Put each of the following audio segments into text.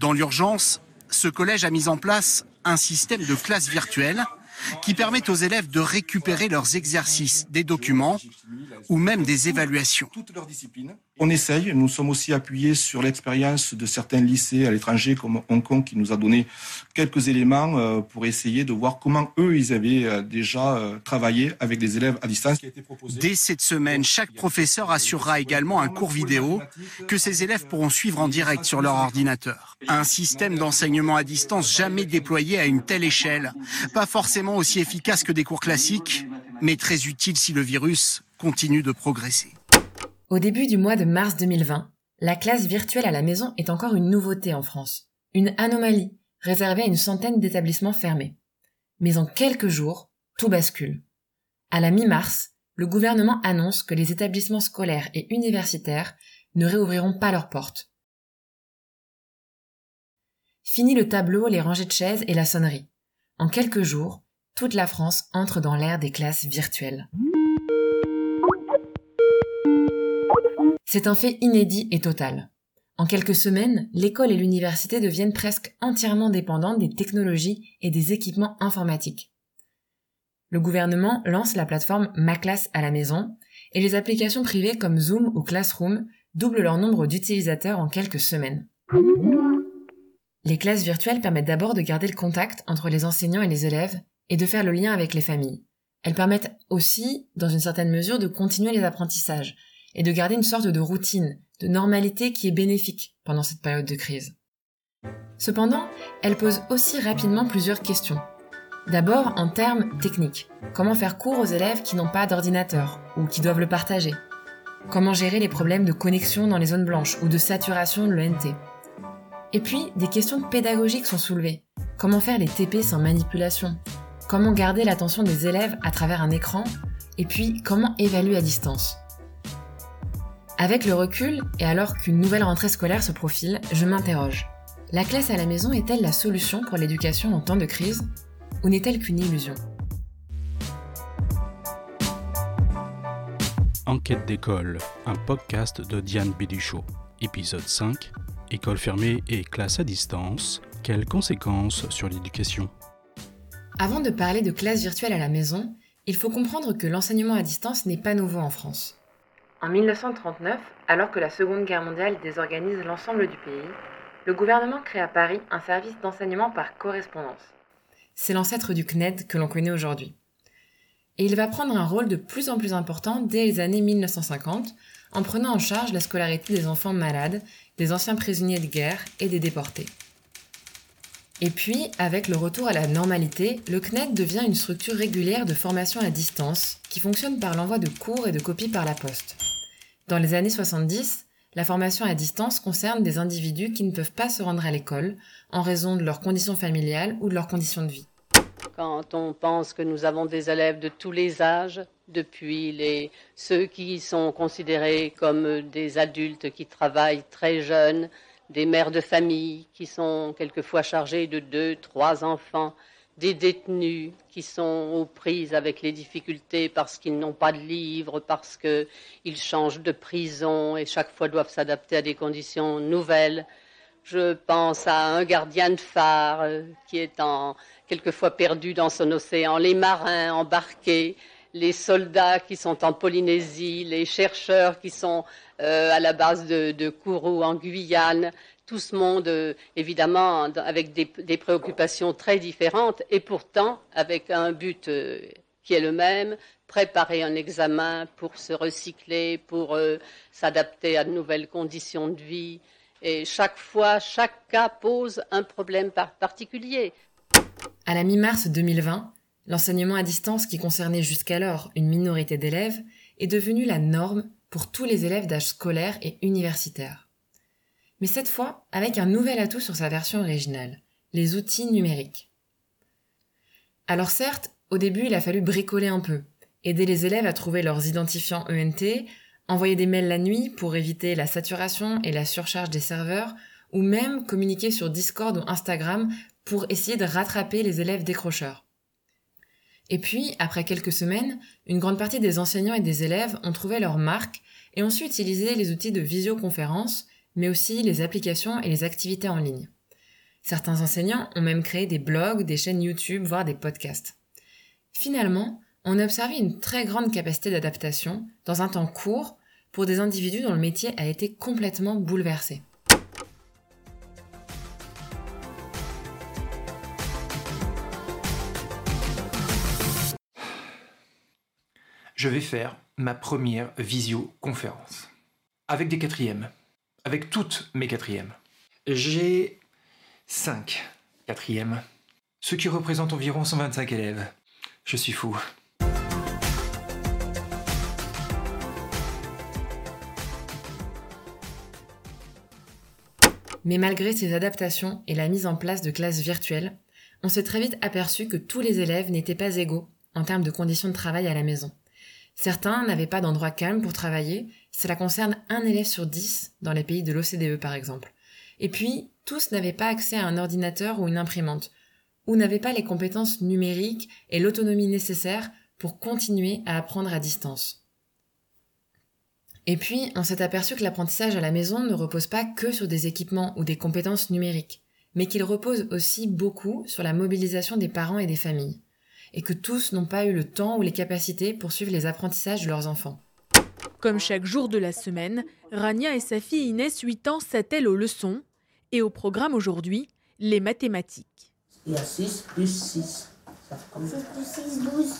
Dans l'urgence, ce collège a mis en place un système de classe virtuelle qui permet aux élèves de récupérer leurs exercices, des documents ou même des évaluations. On essaye, nous sommes aussi appuyés sur l'expérience de certains lycées à l'étranger comme Hong Kong qui nous a donné quelques éléments euh, pour essayer de voir comment eux, ils avaient euh, déjà euh, travaillé avec des élèves à distance. Dès cette semaine, chaque professeur assurera également un cours vidéo que ses élèves pourront suivre en direct sur leur ordinateur. Un système d'enseignement à distance jamais déployé à une telle échelle. Pas forcément aussi efficace que des cours classiques, mais très utile si le virus continue de progresser. Au début du mois de mars 2020, la classe virtuelle à la maison est encore une nouveauté en France, une anomalie réservée à une centaine d'établissements fermés. Mais en quelques jours, tout bascule. À la mi-mars, le gouvernement annonce que les établissements scolaires et universitaires ne réouvriront pas leurs portes. Fini le tableau, les rangées de chaises et la sonnerie. En quelques jours, toute la France entre dans l'ère des classes virtuelles. C'est un fait inédit et total. En quelques semaines, l'école et l'université deviennent presque entièrement dépendantes des technologies et des équipements informatiques. Le gouvernement lance la plateforme Ma classe à la maison et les applications privées comme Zoom ou Classroom doublent leur nombre d'utilisateurs en quelques semaines. Les classes virtuelles permettent d'abord de garder le contact entre les enseignants et les élèves et de faire le lien avec les familles. Elles permettent aussi, dans une certaine mesure, de continuer les apprentissages, et de garder une sorte de routine, de normalité qui est bénéfique pendant cette période de crise. Cependant, elle pose aussi rapidement plusieurs questions. D'abord en termes techniques. Comment faire cours aux élèves qui n'ont pas d'ordinateur ou qui doivent le partager? Comment gérer les problèmes de connexion dans les zones blanches ou de saturation de l'ENT Et puis, des questions pédagogiques sont soulevées. Comment faire les TP sans manipulation? Comment garder l'attention des élèves à travers un écran Et puis, comment évaluer à distance avec le recul, et alors qu'une nouvelle rentrée scolaire se profile, je m'interroge. La classe à la maison est-elle la solution pour l'éducation en temps de crise Ou n'est-elle qu'une illusion? Enquête d'école, un podcast de Diane Béduchot. Épisode 5 École fermée et classe à distance. Quelles conséquences sur l'éducation? Avant de parler de classe virtuelle à la maison, il faut comprendre que l'enseignement à distance n'est pas nouveau en France. En 1939, alors que la Seconde Guerre mondiale désorganise l'ensemble du pays, le gouvernement crée à Paris un service d'enseignement par correspondance. C'est l'ancêtre du CNED que l'on connaît aujourd'hui. Et il va prendre un rôle de plus en plus important dès les années 1950 en prenant en charge la scolarité des enfants malades, des anciens prisonniers de guerre et des déportés. Et puis, avec le retour à la normalité, le CNED devient une structure régulière de formation à distance qui fonctionne par l'envoi de cours et de copies par la poste. Dans les années 70, la formation à distance concerne des individus qui ne peuvent pas se rendre à l'école en raison de leurs conditions familiales ou de leurs conditions de vie. Quand on pense que nous avons des élèves de tous les âges, depuis les, ceux qui sont considérés comme des adultes qui travaillent très jeunes, des mères de famille qui sont quelquefois chargées de deux, trois enfants, des détenus qui sont aux prises avec les difficultés parce qu'ils n'ont pas de livres, parce qu'ils changent de prison et chaque fois doivent s'adapter à des conditions nouvelles. Je pense à un gardien de phare euh, qui est en, quelquefois perdu dans son océan, les marins embarqués, les soldats qui sont en Polynésie, les chercheurs qui sont euh, à la base de, Kourou en Guyane, tout ce monde, euh, évidemment, avec des, préoccupations très différentes, et pourtant avec un but euh, qui est le même, préparer un examen pour se recycler, pour s'adapter à de nouvelles conditions de vie. Et chaque fois, chaque cas pose un problème particulier. À la mi-mars 2020, l'enseignement à distance qui concernait jusqu'alors une minorité d'élèves est devenu la norme pour tous les élèves d'âge scolaire et universitaire mais cette fois avec un nouvel atout sur sa version originale, les outils numériques. Alors certes, au début il a fallu bricoler un peu, aider les élèves à trouver leurs identifiants ENT, envoyer des mails la nuit pour éviter la saturation et la surcharge des serveurs, ou même communiquer sur Discord ou Instagram pour essayer de rattraper les élèves décrocheurs. Et puis, après quelques semaines, une grande partie des enseignants et des élèves ont trouvé leur marque et ont su utiliser les outils de visioconférence mais aussi les applications et les activités en ligne. Certains enseignants ont même créé des blogs, des chaînes YouTube, voire des podcasts. Finalement, on a observé une très grande capacité d'adaptation dans un temps court pour des individus dont le métier a été complètement bouleversé. Je vais faire ma première visioconférence. Avec des quatrièmes. Avec toutes mes quatrièmes. J'ai 5 quatrièmes. Ce qui représente environ 125 élèves. Je suis fou. Mais malgré ces adaptations et la mise en place de classes virtuelles, on s'est très vite aperçu que tous les élèves n'étaient pas égaux en termes de conditions de travail à la maison. Certains n'avaient pas d'endroit calme pour travailler, cela concerne un élève sur dix dans les pays de l'OCDE par exemple. Et puis, tous n'avaient pas accès à un ordinateur ou une imprimante, ou n'avaient pas les compétences numériques et l'autonomie nécessaires pour continuer à apprendre à distance. Et puis, on s'est aperçu que l'apprentissage à la maison ne repose pas que sur des équipements ou des compétences numériques, mais qu'il repose aussi beaucoup sur la mobilisation des parents et des familles, et que tous n'ont pas eu le temps ou les capacités pour suivre les apprentissages de leurs enfants. Comme chaque jour de la semaine, Rania et sa fille Inès, 8 ans, s'attellent aux leçons, et au programme aujourd'hui, les mathématiques. Il y a 6 plus 6. Ça fait combien 6 plus 6, 12.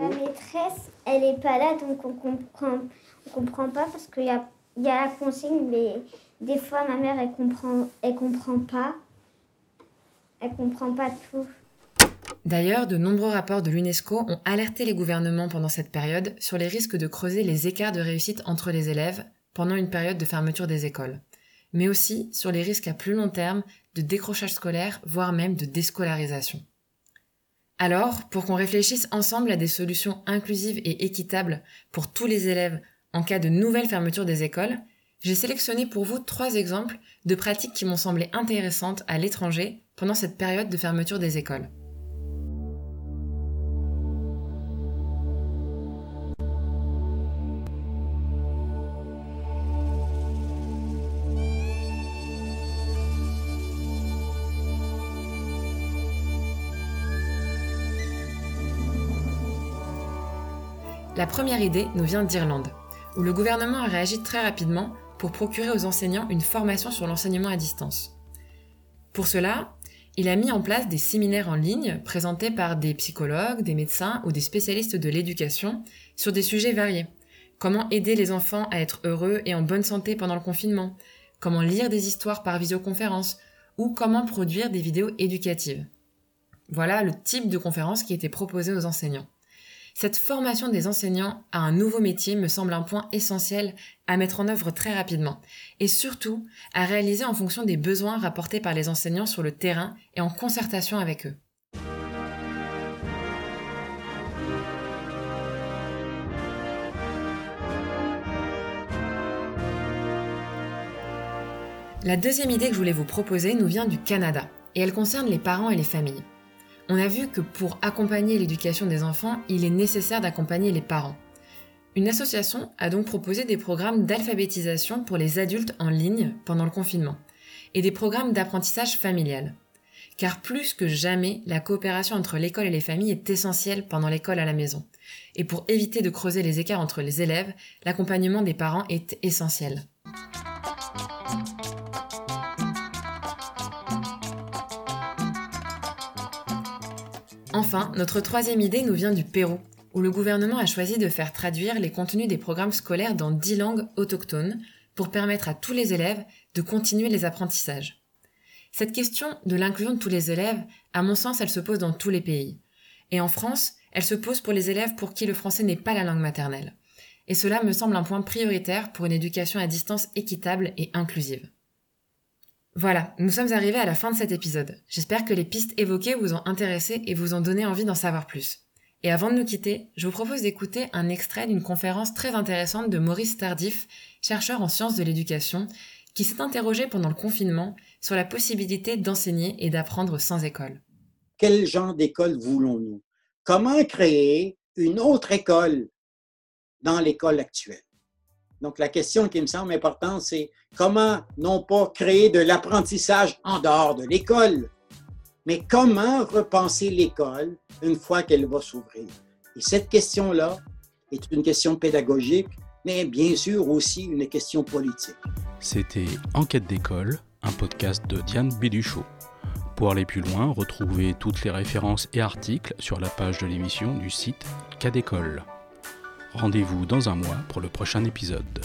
La maîtresse, elle n'est pas là, donc on comprend, on comprend pas parce qu'il y a, il y a la consigne, mais des fois ma mère, elle comprend, elle comprend pas. Elle comprend pas tout. D'ailleurs, de nombreux rapports de l'UNESCO ont alerté les gouvernements pendant cette période sur les risques de creuser les écarts de réussite entre les élèves pendant une période de fermeture des écoles, mais aussi sur les risques à plus long terme de décrochage scolaire, voire même de déscolarisation. Alors, pour qu'on réfléchisse ensemble à des solutions inclusives et équitables pour tous les élèves en cas de nouvelle fermeture des écoles, j'ai sélectionné pour vous trois exemples de pratiques qui m'ont semblé intéressantes à l'étranger pendant cette période de fermeture des écoles. La première idée nous vient d'Irlande, où le gouvernement a réagi très rapidement pour procurer aux enseignants une formation sur l'enseignement à distance. Pour cela, il a mis en place des séminaires en ligne présentés par des psychologues, des médecins ou des spécialistes de l'éducation sur des sujets variés. Comment aider les enfants à être heureux et en bonne santé pendant le confinement? Comment lire des histoires par visioconférence? Ou comment produire des vidéos éducatives? Voilà le type de conférence qui était proposé aux enseignants. Cette formation des enseignants à un nouveau métier me semble un point essentiel à mettre en œuvre très rapidement et surtout à réaliser en fonction des besoins rapportés par les enseignants sur le terrain et en concertation avec eux. La deuxième idée que je voulais vous proposer nous vient du Canada et elle concerne les parents et les familles on a vu que pour accompagner l'éducation des enfants, il est nécessaire d'accompagner les parents. Une association a donc proposé des programmes d'alphabétisation pour les adultes en ligne pendant le confinement et des programmes d'apprentissage familial. Car plus que jamais, la coopération entre l'école et les familles est essentielle pendant l'école à la maison. Et pour éviter de creuser les écarts entre les élèves, l'accompagnement des parents est essentiel. Enfin, notre troisième idée nous vient du Pérou, où le gouvernement a choisi de faire traduire les contenus des programmes scolaires dans dix langues autochtones pour permettre à tous les élèves de continuer les apprentissages. Cette question de l'inclusion de tous les élèves, à mon sens, elle se pose dans tous les pays. Et en France, elle se pose pour les élèves pour qui le français n'est pas la langue maternelle. Et cela me semble un point prioritaire pour une éducation à distance équitable et inclusive. Voilà, nous sommes arrivés à la fin de cet épisode. J'espère que les pistes évoquées vous ont intéressé et vous ont donné envie d'en savoir plus. Et avant de nous quitter, je vous propose d'écouter un extrait d'une conférence très intéressante de Maurice Tardif, chercheur en sciences de l'éducation, qui s'est interrogé pendant le confinement sur la possibilité d'enseigner et d'apprendre sans école. Quel genre d'école voulons-nous? Comment créer une autre école dans l'école actuelle? Donc, la question qui me semble importante, c'est comment non pas créer de l'apprentissage en dehors de l'école, mais comment repenser l'école une fois qu'elle va s'ouvrir? Et cette question-là est une question pédagogique, mais bien sûr aussi une question politique. C'était Enquête d'école, un podcast de Diane Béduchot. Pour aller plus loin, retrouvez toutes les références et articles sur la page de l'émission du site Cas d'école. Rendez-vous dans un mois pour le prochain épisode.